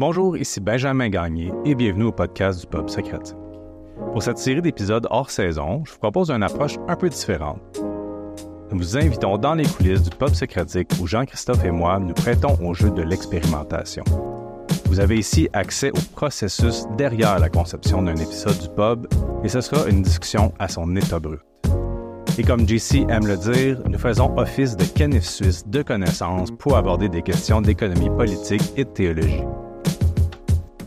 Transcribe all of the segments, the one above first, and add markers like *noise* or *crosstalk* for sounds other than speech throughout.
Bonjour, ici Benjamin Gagné et bienvenue au podcast du Pub Socratique. Pour cette série d'épisodes hors saison, je vous propose une approche un peu différente. Nous vous invitons dans les coulisses du Pub Socratique où Jean-Christophe et moi nous prêtons au jeu de l'expérimentation. Vous avez ici accès au processus derrière la conception d'un épisode du pub et ce sera une discussion à son état brut. Et comme JC aime le dire, nous faisons office de canif suisse de connaissances pour aborder des questions d'économie politique et de théologie.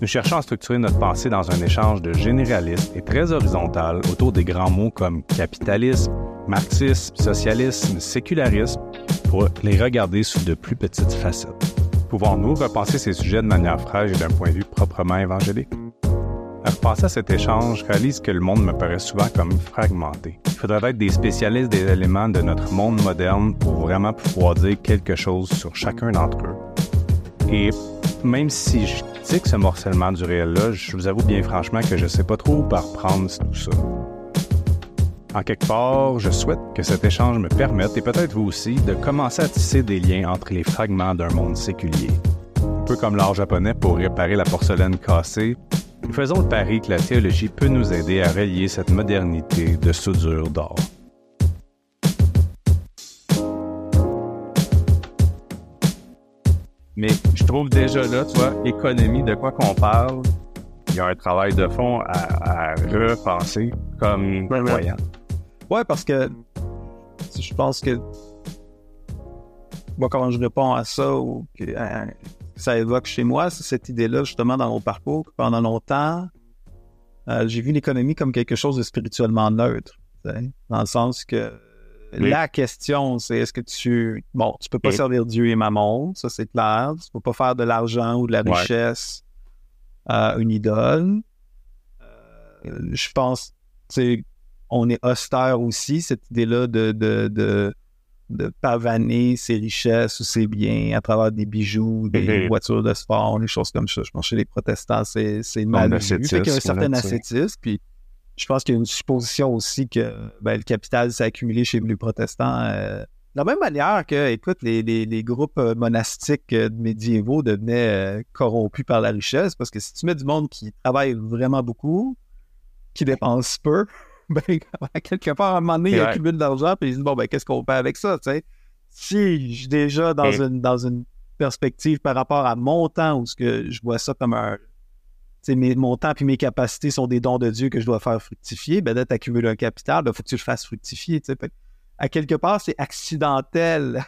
Nous cherchons à structurer notre pensée dans un échange de généralistes et très horizontal autour des grands mots comme capitalisme, marxisme, socialisme, sécularisme, pour les regarder sous de plus petites facettes. Pouvons-nous repenser ces sujets de manière fraîche et d'un point de vue proprement évangélique? À repenser à cet échange, je réalise que le monde me paraît souvent comme fragmenté. Il faudrait être des spécialistes des éléments de notre monde moderne pour vraiment pouvoir dire quelque chose sur chacun d'entre eux. Et même si je critique ce morcellement du réel-là, je vous avoue bien franchement que je ne sais pas trop où par prendre tout ça. En quelque part, je souhaite que cet échange me permette, et peut-être vous aussi, de commencer à tisser des liens entre les fragments d'un monde séculier. Un peu comme l'art japonais pour réparer la porcelaine cassée, nous faisons le pari que la théologie peut nous aider à relier cette modernité de soudure d'or. Mais je trouve déjà là, tu vois, économie, de quoi qu'on parle, il y a un travail de fond à, repenser comme voyant. Ouais, parce que je pense que moi, comment je réponds à ça ou que ça évoque chez moi, c'est cette idée-là, justement, dans mon parcours, que pendant longtemps, euh, j'ai vu l'économie comme quelque chose de spirituellement neutre. Dans le sens que la question, c'est est-ce que tu. Bon, tu peux pas servir Dieu et Mammon, ça c'est clair. Tu peux pas faire de l'argent ou de la richesse à une idole. Euh, je pense, tu on est austère aussi, cette idée-là de, de, de, de, pavaner ses richesses ou ses biens à travers des bijoux, des voitures de sport, des choses comme ça. Je pense que chez les protestants, c'est, c'est mal vu. Il y a un certain ascétisme, puis je pense qu'il y a une supposition aussi que ben, le capital s'est accumulé chez les protestants. Euh, de la même manière que, écoute, les, les, les groupes euh, monastiques euh, médiévaux devenaient corrompus par la richesse, parce que si tu mets du monde qui travaille vraiment beaucoup, qui dépense peu, *laughs* ben, quelque part, à un moment donné, il accumule de l'argent, puis il dit, bon, ben, qu'est-ce qu'on fait avec ça, tu sais? Si je déjà dans, une, dans une perspective par rapport à mon temps, où ce que je vois ça comme un. Mes, mon temps et mes capacités sont des dons de Dieu que je dois faire fructifier, ben là, tu accumules un capital, il ben, faut que tu le fasses fructifier. À quelque part, c'est accidentel.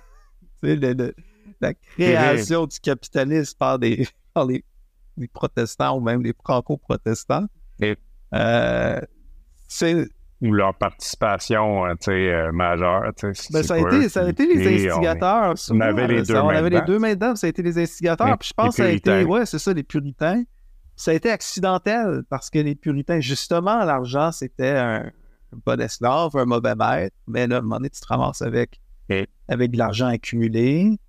*laughs* la création du capitalisme par, des, *laughs* par les, protestants ou même les franco-protestants. Euh, ou leur participation euh, euh, majeure. Ben, ça, a été, ça a été les instigateurs. On, avait les deux on avait les deux mains dedans, ça a été les instigateurs. puis je pense que ça a été, ouais, c'est ça, les puritains. Ça a été accidentel parce que les puritains, justement, l'argent, c'était un, bon esclave, un mauvais maître. Mais là, à un moment donné, tu te ramasses avec, avec de l'argent accumulé.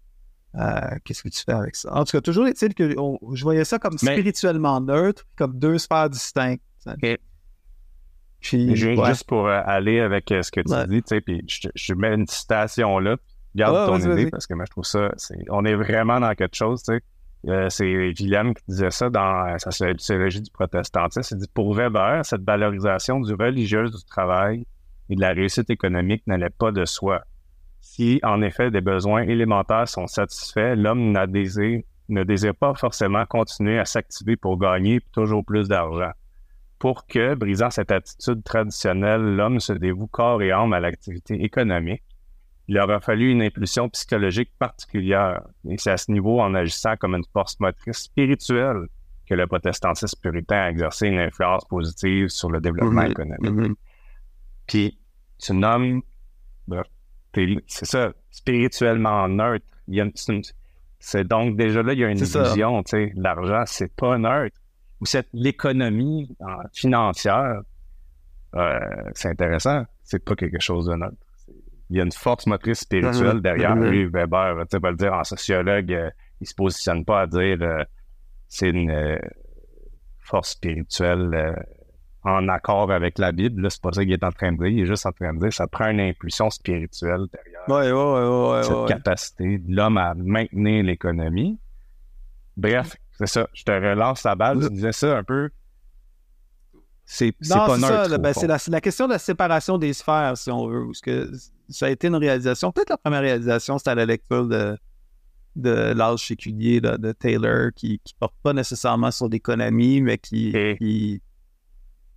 Euh, qu'est-ce que tu fais avec ça? En tout cas, toujours est-il que je voyais ça comme spirituellement neutre, comme deux sphères distinctes juste pour euh, aller avec euh, ce que tu dis, tu sais, puis je, mets une citation là. Garde ton idée parce que moi, je trouve ça, on est vraiment dans quelque chose, tu sais. Euh, c'est Gilliam qui disait ça dans sa sociologie du protestantisme. Il dit Pour Weber, cette valorisation du religieux du travail et de la réussite économique n'allait pas de soi. Si, en effet, des besoins élémentaires sont satisfaits, l'homme ne désire pas forcément continuer à s'activer pour gagner toujours plus d'argent pour que, brisant cette attitude traditionnelle, l'homme se dévoue corps et âme à l'activité économique. Il aura fallu une impulsion psychologique particulière. Et c'est à ce niveau, en agissant comme une force motrice spirituelle, que le protestantisme puritain a exercé une influence positive sur le développement mm-hmm. économique. Mm-hmm. Puis, tu nommes, c'est ça, spirituellement neutre. C'est donc déjà là, il y a une illusion, tu sais. L'argent, c'est pas neutre ou cette l'économie financière, euh, c'est intéressant. C'est pas quelque chose de neutre. Il y a une force motrice spirituelle derrière lui. Weber, tu vas le dire en sociologue, euh, il se positionne pas à dire euh, c'est une force spirituelle en accord avec la Bible. C'est pas ça qu'il est en train de dire. Il est juste en train de dire ça prend une impulsion spirituelle derrière ouais, ouais, ouais, cette capacité de l'homme à maintenir l'économie. Bref, c'est ça. Je te relance la balle. Tu disais ça un peu. C'est pas neutre. Ça, ben, c'est la, la, question de la séparation des sphères, si on veut. Parce que ça a été une réalisation. Peut-être la première réalisation, c'était à la lecture de, de l'âge séculier de Taylor, qui ne porte pas nécessairement sur l'économie, mais qui,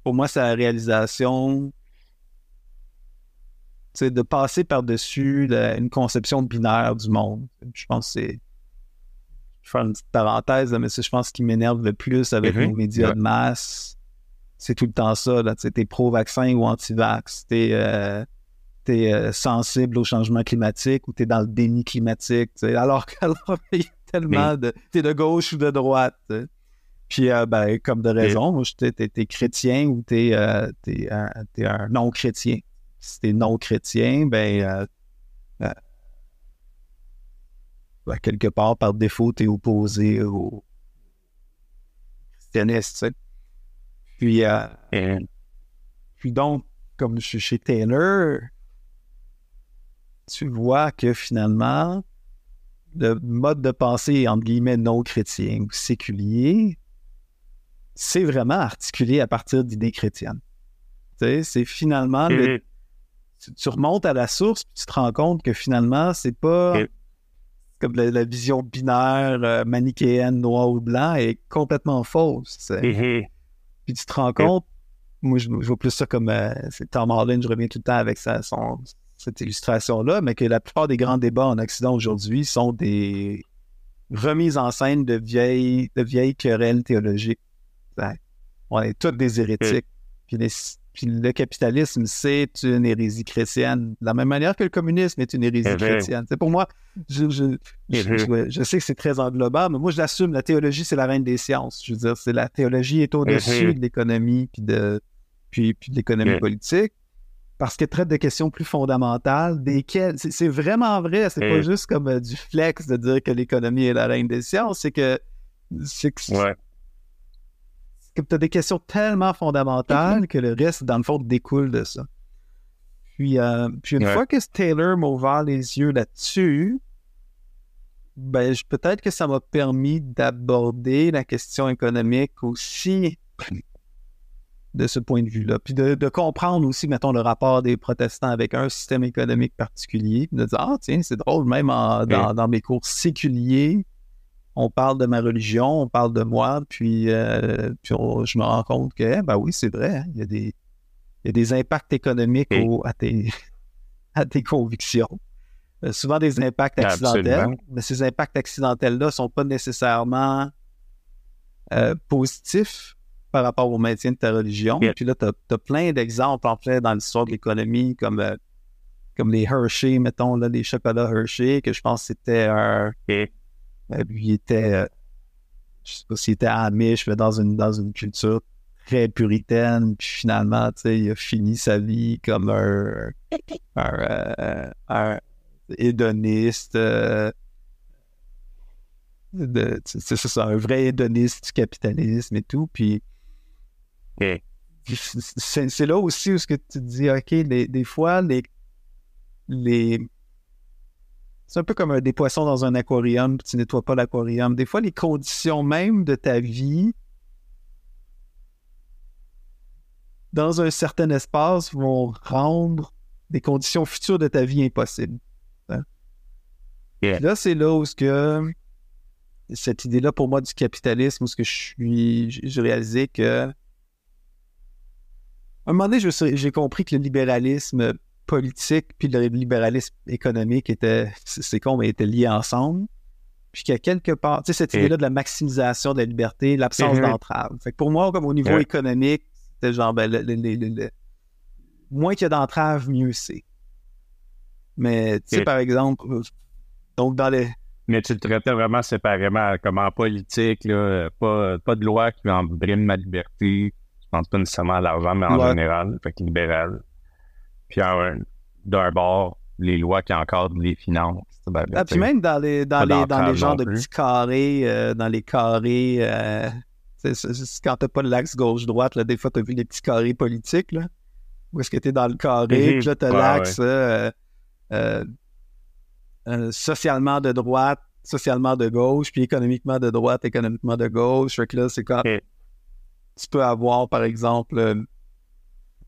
pour moi, c'est la réalisation de passer par-dessus une conception binaire du monde. Je pense que c'est. Je vais faire une petite parenthèse, mais je pense qu'il m'énerve le plus avec les mm-hmm. médias de masse. C'est tout le temps ça. Tu es pro-vaccin ou anti-vax. Tu es, euh, sensible au changement climatique ou tu es dans le déni climatique. Alors qu'il *laughs* y a tellement de. Tu es de gauche ou de droite. Puis, euh, ben, comme de raison, tu es, chrétien ou tu es, euh, un non-chrétien si t'es non chrétien, ben, euh, ben, quelque part, par défaut, t'es opposé au christianisme, tu. Puis, puis donc, comme je suis chez Taylor, tu vois que finalement, le mode de pensée, entre guillemets, non chrétien ou séculier, c'est vraiment articulé à partir d'idées chrétiennes. Tu sais, c'est finalement le, tu, remontes à la source, puis tu te rends compte que finalement, c'est pas comme la, vision binaire euh, manichéenne noir ou blanc est complètement fausse. Mm-hmm. Puis tu te rends compte, moi je, vois plus ça comme euh, c'est Tom Holland, je reviens tout le temps avec sa, son, cette illustration-là, mais que la plupart des grands débats en Occident aujourd'hui sont des remises en scène de vieilles, de vieilles querelles théologiques. On est tous des hérétiques. Puis les, puis le capitalisme, c'est une hérésie chrétienne. De la même manière que le communisme est une hérésie eh chrétienne. C'est pour moi, je, je, eh je, sais que c'est très englobant, mais moi, je l'assume. La théologie, c'est la reine des sciences. Je veux dire, c'est la théologie est au-dessus eh de l'économie puis de, puis, puis de l'économie politique parce qu'elle traite de questions plus fondamentales, desquelles c'est vraiment vrai, c'est pas juste comme euh, du flex de dire que l'économie est la reine des sciences, c'est que c'est que tu as des questions tellement fondamentales que le reste, dans le fond, découle de ça. Puis, euh, puis une fois que Taylor m'a ouvert les yeux là-dessus, ben, peut-être que ça m'a permis d'aborder la question économique aussi de ce point de vue-là. Puis de, comprendre aussi, mettons, le rapport des protestants avec un système économique particulier. de dire, ah, tiens, c'est drôle, même dans, dans, mes cours séculiers, on parle de ma religion, on parle de moi, puis, euh, je me rends compte que, eh, ben oui, c'est vrai, hein, il, y a des, des impacts économiques à, tes, *laughs* à tes convictions. Euh, souvent des impacts accidentels, mais ces impacts accidentels-là ne sont pas nécessairement euh, positifs par rapport au maintien de ta religion. Puis là, tu as, plein d'exemples en fait dans l'histoire de l'économie, comme, comme les Hershey, mettons, là, les chocolats Hershey, que je pense c'était un, euh, il était, euh, je sais pas s'il était amish, mais dans une, dans une culture très puritaine. Puis finalement, tu sais, il a fini sa vie comme un, un, euh, hédoniste. c'est un vrai hédoniste du capitalisme et tout. Puis c'est là aussi où ce que tu te dis, OK, des fois, les, les, c'est un peu comme des poissons dans un aquarium, puis tu nettoies pas l'aquarium. Des fois, les conditions même de ta vie dans un certain espace vont rendre des conditions futures de ta vie impossibles. Hein. Là, c'est là où ce que cette idée-là pour moi du capitalisme, où ce que je suis, j'ai réalisé que un moment donné, j'ai compris que le libéralisme politique puis le libéralisme économique était, c'est con, mais étaient liés ensemble. Puis qu'à quelque part, tu sais, cette idée-là de la maximisation de la liberté, l'absence mm-hmm. d'entrave. Fait que pour moi, comme au niveau économique, c'était genre, ben, le, moins qu'il y a d'entrave, mieux c'est. Mais, tu sais, par exemple, donc dans les. Mais tu le traitais vraiment séparément, comme en politique, là, pas, pas de loi qui en brime ma liberté. Pense pas nécessairement à l'argent, mais en général, fait que libéral. Puis d'un bord, les lois qui encadrent les finances. Ben, ah, puis même dans les, dans les, dans les genres de petits carrés, euh, dans les carrés, euh, quand t'as pas l'axe gauche-droite, des fois t'as vu les petits carrés politiques, là, où est-ce que t'es dans le carré, mhm. puis là t'as l'axe euh, socialement de droite, socialement de gauche, puis économiquement de droite, économiquement de gauche. Fait que là, c'est quand tu peux avoir, par exemple, euh,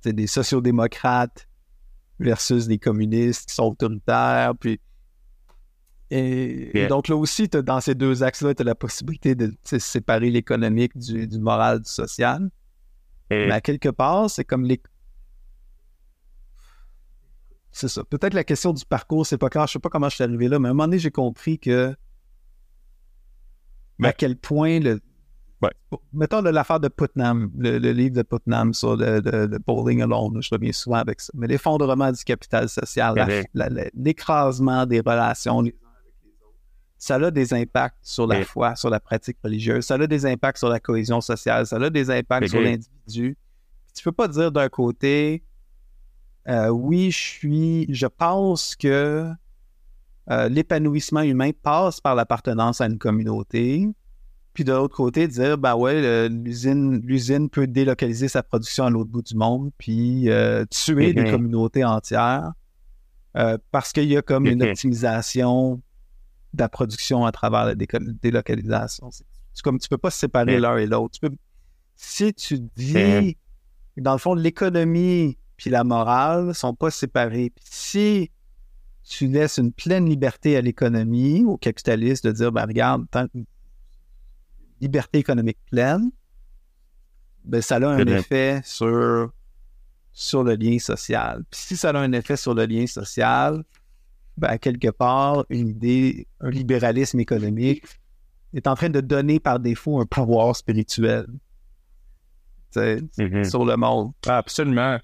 des sociodémocrates versus des communistes qui sont autoritaires, puis et, donc là aussi, dans ces deux axes-là, tu as la possibilité de séparer l'économique du, moral, du social. Mais à quelque part, c'est comme les. C'est ça. Peut-être la question du parcours, c'est pas clair. Je sais pas comment je suis arrivé là, mais à un moment donné, j'ai compris que. À quel point le. Mettons l'affaire de Putnam, le, livre de Putnam sur le, Bowling Alone, je reviens souvent avec ça. Mais l'effondrement du capital social, l'écrasement des relations, ça a des impacts sur la foi, sur la pratique religieuse, ça a des impacts sur la cohésion sociale, ça a des impacts sur l'individu. Tu peux pas dire d'un côté, euh, oui, je suis, je pense que euh, l'épanouissement humain passe par l'appartenance à une communauté, puis de l'autre côté, dire, ben ouais, l'usine, l'usine peut délocaliser sa production à l'autre bout du monde, puis euh, tuer des communautés entières, parce qu'il y a comme une optimisation de la production à travers la délocalisation. C'est comme tu peux pas séparer l'un et l'autre. Si tu dis, dans le fond, l'économie puis la morale sont pas séparés. si tu laisses une pleine liberté à l'économie, au capitaliste, de dire, ben regarde, tant liberté économique pleine, ben ça a un effet sur, sur le lien social. Puis si ça a un effet sur le lien social, ben, quelque part, une idée, un libéralisme économique est en train de donner par défaut un pouvoir spirituel mm-hmm. sur le monde. Absolument.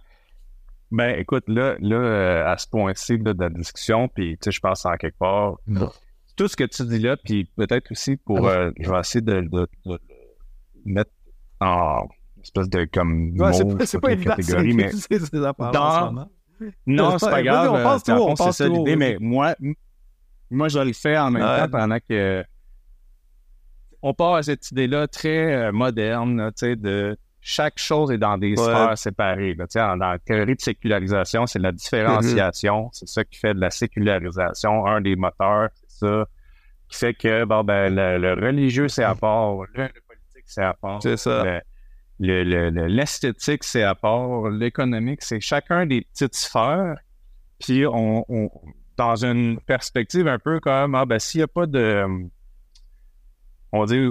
Ben, écoute, là, là euh, à ce point-ci de la discussion, puis je pense en quelque part, tout ce que tu dis là, puis peut-être aussi pour, ah euh, je vais essayer de, de, mettre en espèce de comme ouais, c'est pas, pas catégorie, mais dans, non, c'est pas grave. On passe euh, tout, on c'est ça l'idée, mais moi, moi, je le fais en même temps pendant que. On part à cette idée-là très euh, moderne, tu sais, de chaque chose est dans des sphères séparées. Là, dans la théorie de sécularisation, c'est la différenciation. Mm-hmm. C'est ça qui fait de la sécularisation. Un des moteurs, ça, qui fait que bon, ben, le, religieux, c'est à part, le, politique, c'est à part. C'est ça l'esthétique, c'est à part, l'économique, c'est chacun des petites sphères. Puis on, dans une perspective un peu comme ah ben s'il n'y a pas de on dit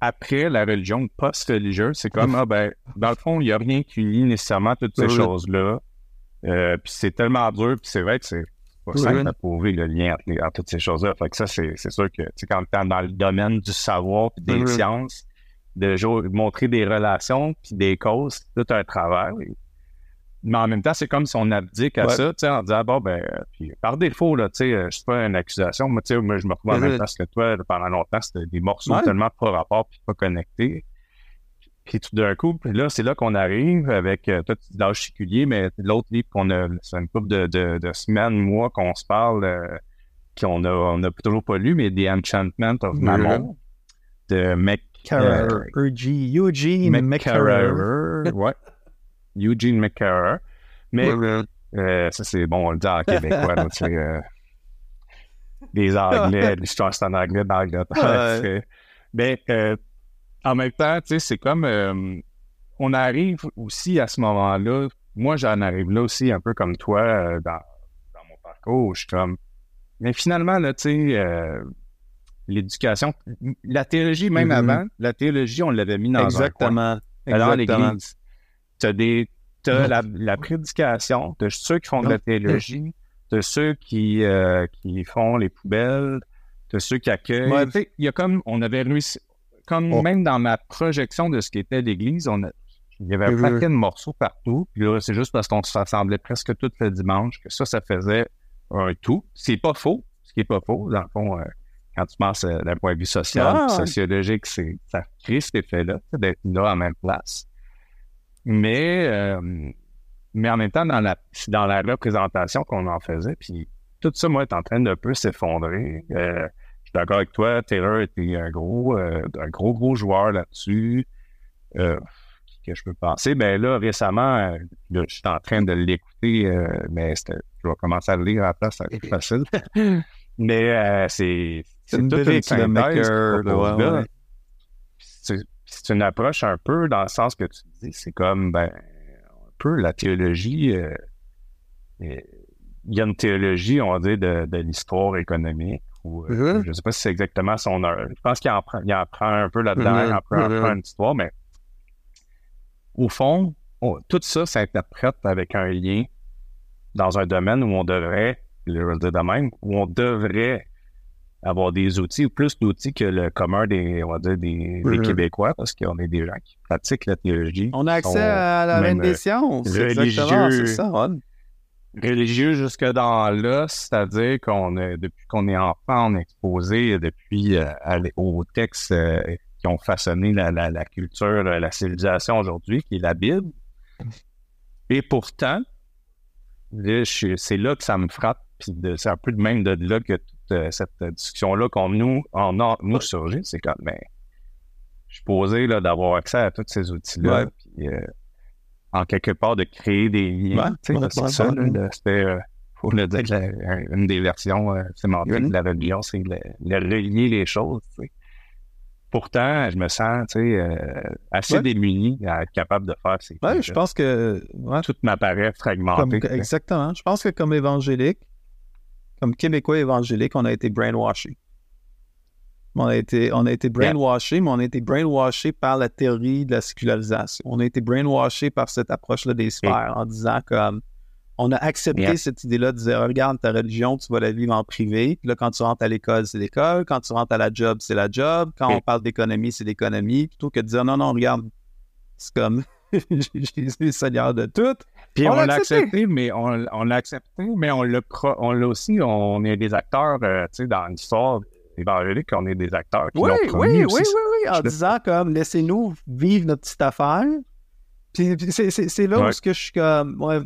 après la religion post-religieuse, c'est comme ah ben dans le fond, il n'y a rien qui unit nécessairement toutes ces choses-là. Euh, puis c'est tellement dur, puis c'est vrai que c'est pas simple à prouver le lien entre, toutes ces choses-là. Fait que ça, c'est sûr que quand tu es dans le domaine du savoir et des sciences, de montrer des relations puis des causes, tout un travail. Mais en même temps, c'est comme si on abdique à ça, tu sais, en disant, bon, ben, puis par défaut, là, tu sais, c'est pas une accusation. Moi, tu sais, moi, je me retrouve en même temps que toi, pendant longtemps, c'était des morceaux tellement pas rapport puis pas connectés. Puis tout d'un coup, là, c'est là qu'on arrive avec, euh, toi, tu l'âge séculier, mais l'autre livre qu'on a, c'est une couple de, de, de, semaines, mois qu'on se parle, euh, qu'on a, on a toujours pas lu, mais The Enchantment of Mammon de McCarrer. Eugene McCarrer. Ouais. Eugene McCarrer. Mais euh, ça, c'est bon, on le dit en québécois. donc, euh, les *laughs* Anglais, l'histoire, c'est en anglais dans l'Angleterre. Mais euh, en même temps, tu sais, c'est comme euh, on arrive aussi à ce moment-là. Moi, j'en arrive là aussi un peu comme toi euh, dans, dans mon parcours. Je suis comme. Mais finalement, là, tu sais, l'éducation. La théologie, même mm-hmm. avant, la théologie, on l'avait mis dans Exactement. un Alors, l'Église, tu as, des, la, prédication, de ceux qui font de la théologie, de ceux qui, euh, qui font les poubelles, de ceux qui accueillent. Il y a comme, on avait réussi, comme oh. même dans ma projection de ce qu'était l'Église, on a, il y avait un paquet de morceaux partout. Puis là, c'est juste parce qu'on se rassemblait presque tout le dimanche que ça, ça faisait un tout. C'est pas faux, ce qui est pas faux. Dans le fond, euh, quand tu penses euh, d'un point de vue social, ah, sociologique, c'est, ça crée cet effet-là, d'être là en même place. Mais, euh, mais en même temps, dans la, dans la représentation qu'on en faisait, puis tout ça, moi, est en train de peu s'effondrer. Euh, je suis d'accord avec toi, Taylor était un gros, un gros, gros joueur là-dessus. que je peux penser? Ben là, récemment, je suis en train de l'écouter, mais je vais commencer à le lire à la place, c'est plus facile. *laughs* mais c'est c'est une là, c'est une approche un peu dans le sens que tu dis, c'est comme ben, un peu la théologie. Euh, il y a une théologie, on va dire, de, de l'histoire économique. Ou, euh, mm-hmm. Je ne sais pas si c'est exactement son heure. Je pense qu'il en, prend, il en prend un peu là-dedans, il en prend, peu une histoire, mais au fond, tout ça s'interprète avec un lien dans un domaine où on devrait, le domaine, où on devrait avoir des outils, ou plus d'outils que le commun des, on va dire, des, mm-hmm. Québécois, parce qu'on est des gens qui pratiquent la théologie. On a accès à la reine des sciences. Religieux, c'est ça, religieux jusque dans là, c'est-à-dire qu'on est, depuis qu'on est enfant, on est exposé depuis euh, aux textes euh, qui ont façonné la, la, la culture, la civilisation aujourd'hui, qui est la Bible. Et pourtant, c'est là que ça me frappe, puis c'est un peu de même de là que euh, cette discussion-là qu'on nous, en nous surgit, c'est comme, mais ben, je suis posé d'avoir accès à tous ces outils-là, puis euh, en quelque part de créer des liens. c'est ça, c'était, euh, faut le dire, une des versions sémantiques de la religion, c'est de, relier les choses. Pourtant, je me sens assez démuni à être capable de faire ces choses. je pense que. Tout m'apparaît fragmenté. exactement. Je pense que comme évangélique, comme Québécois évangéliques, on a été brainwashés. On a été, on a été brainwashés, mais on a été brainwashés par la théorie de la sécularisation. On a été brainwashés par cette approche-là des sphères en disant comme on a accepté cette idée-là de dire regarde ta religion, tu vas la vivre en privé. Puis là, quand tu rentres à l'école, c'est l'école. Quand tu rentres à la job, c'est la job. Quand on parle d'économie, c'est l'économie. Plutôt que de dire non, non, regarde, c'est comme *laughs* Jésus est Seigneur de tout. Puis on, l'a accepté. mais on, l'a accepté, mais on l'a on l'a aussi, on est des acteurs, euh, tu sais, dans l'histoire évangélique, on est des acteurs qui oui, l'ont promis oui, oui, oui, oui, en disant comme laissez-nous vivre notre petite affaire. Puis c'est là où que je suis comme ouais,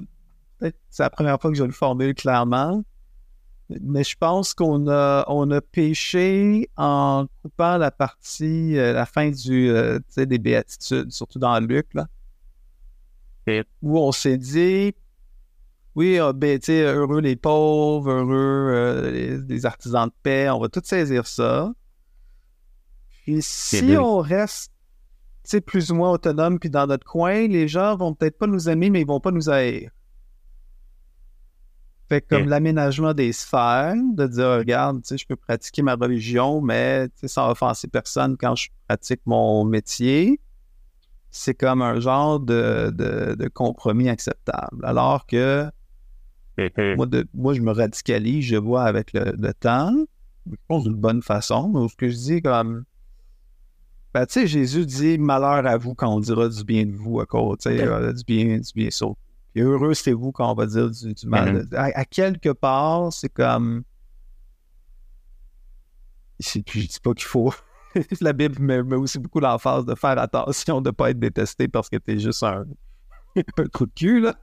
c'est la première fois que je le formule clairement. Mais je pense qu'on a, on a péché en coupant la partie, euh, la fin du, euh, des béatitudes, surtout dans Luc, là où on s'est dit, oui, ah, ben, heureux les pauvres, heureux euh, les, artisans de paix, on va tout saisir ça. Puis si on reste plus ou moins autonome puis dans notre coin, les gens vont peut-être pas nous aimer, mais ils vont pas nous haïr. Fait comme l'aménagement des sphères, de dire, regarde, je peux pratiquer ma religion, mais sans offenser personne quand je pratique mon métier c'est comme un genre de, compromis acceptable. Alors que moi, je me radicalise, je vois avec le, temps, je pense d'une bonne façon, mais ce que je dis comme. Ben, tu sais, Jésus dit malheur à vous quand on dira du bien de vous à cause, tu sais, euh, du bien, du bien sauf. Et heureux c'est vous quand on va dire du, mal. Mm-hmm. à, quelque part, c'est comme. Je dis pas qu'il faut *laughs* la Bible met, aussi beaucoup l'emphase de faire attention de ne pas être détesté parce que tu es juste un, *laughs* un trou de cul. Là,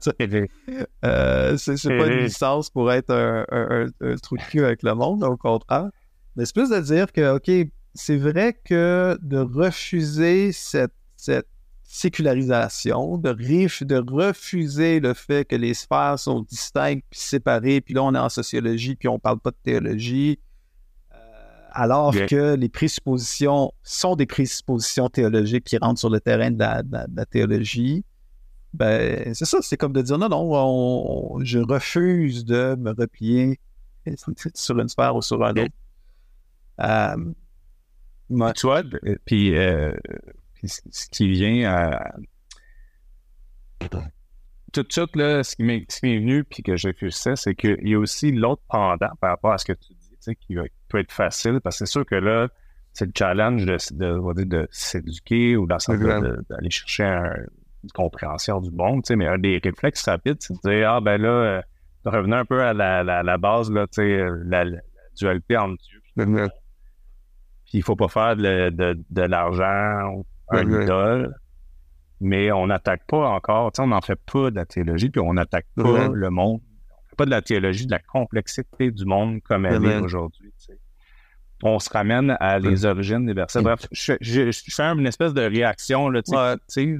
euh, c'est, pas une *laughs* licence pour être un, trou de cul avec le monde, au contraire. Mais c'est plus de dire que, OK, c'est vrai que de refuser cette, cette sécularisation, de, de refuser le fait que les sphères sont distinctes puis séparées, puis là on est en sociologie puis on parle pas de théologie, alors que les présuppositions sont des présuppositions théologiques qui rentrent sur le terrain de la, théologie. Ben, c'est ça, c'est comme de dire non, non, je refuse de me replier *laughs* sur une sphère ou sur un autre. Euh, tu vois, puis, euh, ce qui vient à. Tout de suite, là, ce qui m'est venu, puis que j'ai réfléchissais, c'est qu'il y a aussi l'autre pendant par rapport à ce que tu dis, qui va être facile parce que c'est sûr que là, c'est le challenge de, de, de s'éduquer ou d'aller chercher une compréhension du monde, mais un des réflexes rapides, c'est de dire, ah ben là, euh, de revenir un peu à la, la, base, là, tu sais, la, dualité entre Dieu Puis il faut pas faire de, de, l'argent un idole, mais on n'attaque pas encore, tu sais, on n'en fait pas de la théologie, puis on n'attaque pas le monde. On fait pas de la théologie de la complexité du monde comme elle est aujourd'hui on se ramène à les origines des versets. Bref, je, fais une espèce de réaction, là,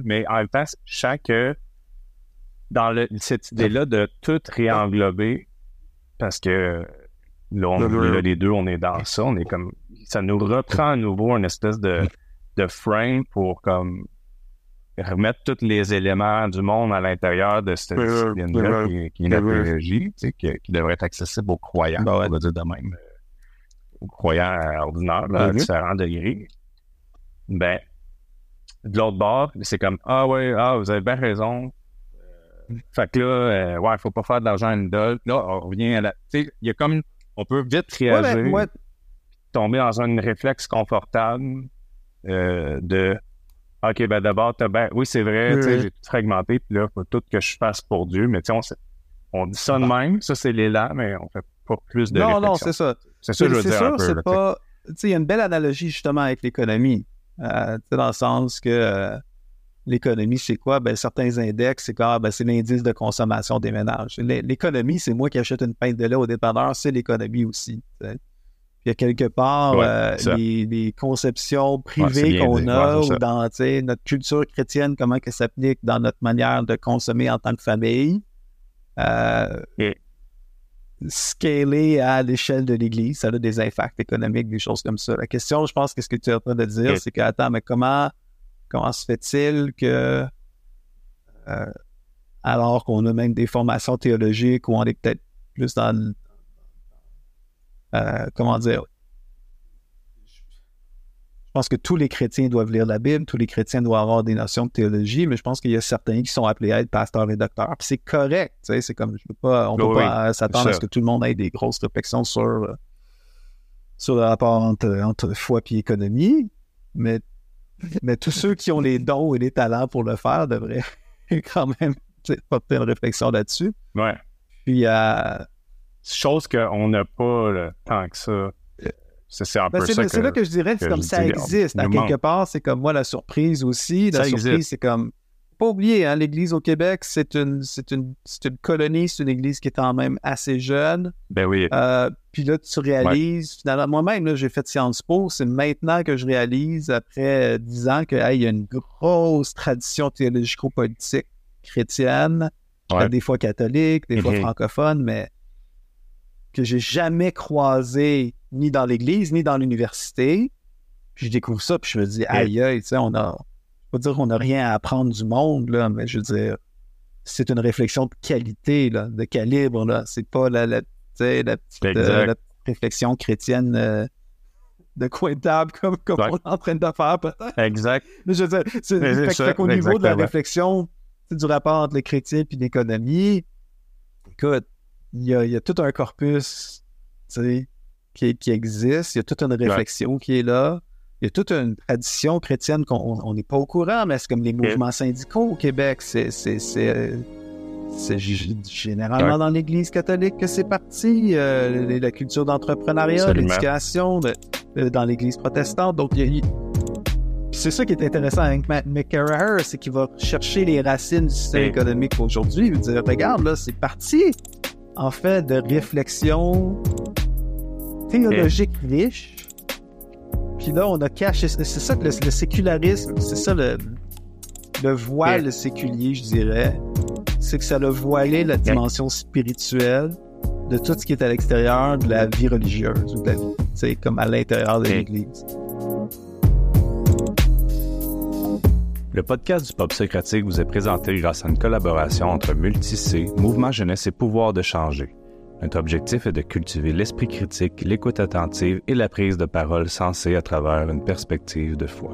mais en même temps, je que dans cette idée-là de tout réenglober, parce que là, les deux, on est dans ça, on est comme ça nous reprend à nouveau une espèce de, de frame pour comme remettre tous les éléments du monde à l'intérieur de cette discipline-là qui, qui, est la théologie, qui, qui, devrait être accessible aux croyants, ben on va dire de même, euh, aux croyants ordinaires à différents degrés. Ben, de l'autre bord, c'est comme Ah ouais, ah, vous avez bien raison. Euh, fait que là, euh, ouais, il faut pas faire de l'argent à une Là, on revient à la. Tu sais, il y a comme. On peut vite réagir, tomber dans un réflexe confortable de OK, ben d'abord, ben, oui, c'est vrai, j'ai tout fragmenté, puis là, il faut tout que je fasse pour Dieu, mais tu sais, on, on, dit ça de même, ça c'est l'élan, mais on fait pas plus de Non, non, c'est ça. C'est ça, je veux dire. C'est sûr, c'est pas. Tu sais, il y a une belle analogie justement avec l'économie. Euh, dans le sens que euh, l'économie, c'est quoi? Ben, certains index, c'est quoi? Ben, c'est l'indice de consommation des ménages. L'économie, c'est moi qui achète une pinte de lait au dépanneur, c'est l'économie aussi il y a quelque part euh, les, conceptions privées qu'on a ou dans notre culture chrétienne, comment elle s'applique dans notre manière de consommer en tant que famille. Euh, Scaler à l'échelle de l'Église, ça a des impacts économiques, des choses comme ça. La question, je pense que ce que tu es en train de dire, c'est que, attends, mais comment, comment se fait-il que, euh, alors qu'on a même des formations théologiques où on est peut-être plus dans euh, comment dire, pense que tous les chrétiens doivent lire la Bible, tous les chrétiens doivent avoir des notions de théologie, mais je pense qu'il y a certains qui sont appelés à être pasteurs et docteurs. Puis c'est correct, c'est comme, je peux pas, on ne peut pas s'attendre à ce que tout le monde ait des grosses réflexions sur, euh, sur le rapport entre, foi et économie, mais, mais tous ceux qui ont les dons et les talents pour le faire devraient *laughs* quand même porter une réflexion là-dessus. Ouais. Puis, euh, Chose qu'on n'a pas tant que ça. C'est un ben, peu ça. C'est là que je dirais, c'est comme ça existe. À quelque part, c'est comme moi la surprise aussi. La surprise, c'est comme. Pas oublier, hein, l'Église au Québec, c'est une, une, une colonie, c'est une Église qui est quand même assez jeune. Ben oui. Euh, puis là, tu réalises, finalement, moi-même, j'ai fait Sciences Po, c'est maintenant que je réalise, après dix ans, qu'il y a une grosse tradition théologico-politique chrétienne, des fois catholique, des fois mm-hmm. francophone, mais que j'ai jamais croisé ni dans l'église, ni dans l'université. Puis je découvre ça, puis je me dis, aïe, aïe, tu sais, on a, je veux dire qu'on n'a rien à apprendre du monde, là, mais je veux dire, c'est une réflexion de qualité, là, de calibre, là. C'est pas la, la, la, petite, euh, la réflexion chrétienne euh, de coin table *laughs* comme, comme on est en train de faire, peut-être. Exact. Mais je veux dire, c'est, fait, qu'au niveau de la réflexion du rapport entre les chrétiens et l'économie, écoute, il y a, tout un corpus qui, qui existe, il y a toute une réflexion qui est là. Il y a toute une tradition chrétienne qu'on n'est pas au courant, mais c'est comme les mouvements syndicaux au Québec. C'est généralement dans l'Église catholique que c'est parti. Euh, la culture d'entrepreneuriat, l'éducation, dans l'Église protestante. Donc, c'est ça qui est intéressant avec McCarraher, c'est qu'il va chercher les racines du système économique aujourd'hui. Il veut dire, regarde, là, c'est parti en fait, de réflexion théologique riche. Puis là, on a caché. C'est ça que le, sécularisme, c'est ça le, le voile séculier, je dirais. C'est que ça a voilé la dimension spirituelle de tout ce qui est à l'extérieur de la vie religieuse ou de la vie, comme à l'intérieur de l'Église. Le podcast du Pop Socratique vous est présenté grâce à une collaboration entre Multicé, Mouvement Jeunesse et Pouvoir de changer. Notre objectif est de cultiver l'esprit critique, l'écoute attentive et la prise de parole sensée à travers une perspective de foi.